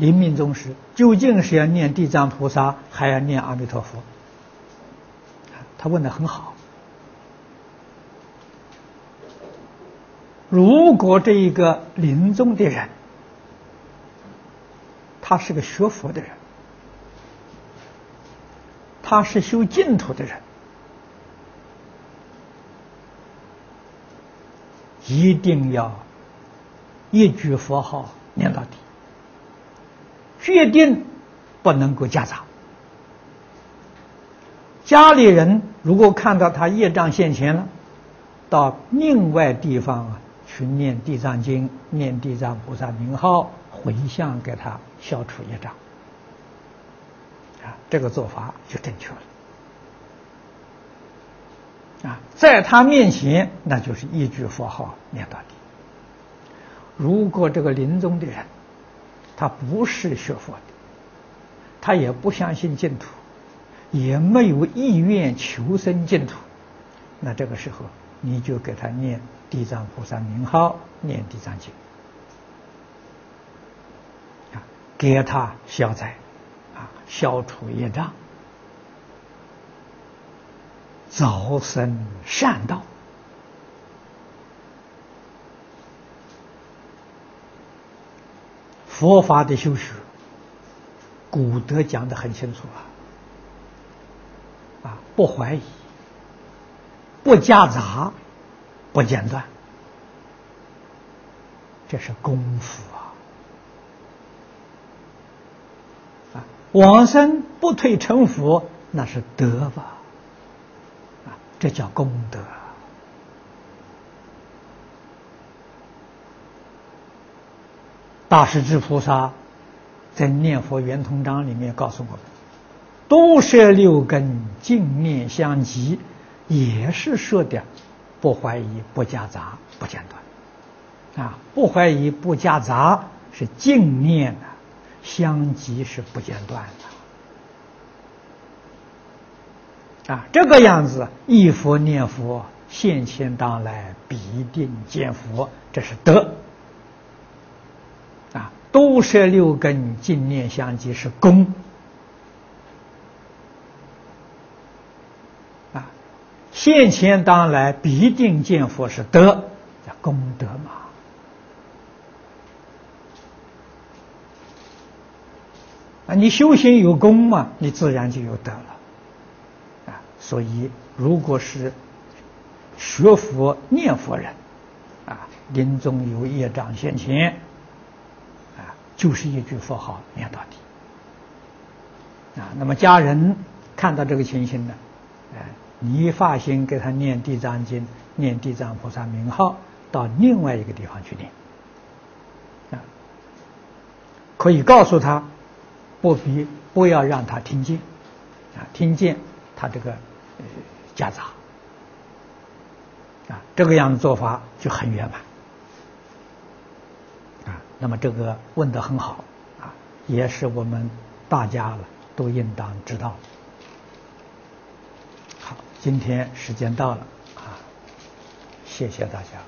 临命终时，究竟是要念地藏菩萨，还要念阿弥陀佛？他问的很好。如果这一个临终的人，他是个学佛的人，他是修净土的人，一定要一句佛号，决定不能够夹杂。家里人如果看到他业障现前了，到另外地方啊。去念地藏经，念地藏菩萨名号，回向给他消除业障，啊，这个做法就正确了。啊，在他面前，那就是一句佛号念到底。如果这个临终的人，他不是学佛的，他也不相信净土，也没有意愿求生净土，那这个时候你就给他念。地藏菩萨名号，念地藏经，啊，给他消灾，啊，消除业障，早生善道。佛法的修学，古德讲的很清楚啊，啊，不怀疑，不夹杂。不间断，这是功夫啊！啊，往生不退成佛，那是德吧？啊，这叫功德。大势至菩萨在《念佛圆通章》里面告诉我们：“多摄六根，净念相继”，也是说的。不怀疑，不夹杂，不间断，啊！不怀疑，不夹杂，是净念的，相继是不间断的，啊！这个样子，一佛念佛，现前当来必定见佛，这是德，啊！多摄六根，净念相继是功。啊现前当来必定见佛是德，叫功德嘛。啊，你修行有功嘛，你自然就有德了。啊，所以如果是学佛念佛人，啊，临终有业障现前，就是一句佛号念到底。啊，那么家人看到这个情形呢，哎。你发心给他念地藏经，念地藏菩萨名号，到另外一个地方去念，啊，可以告诉他，不必不要让他听见，啊，听见他这个呃夹杂，啊，这个样子做法就很圆满，那么这个问的很好，啊，也是我们大家了都应当知道。好今天时间到了啊，谢谢大家。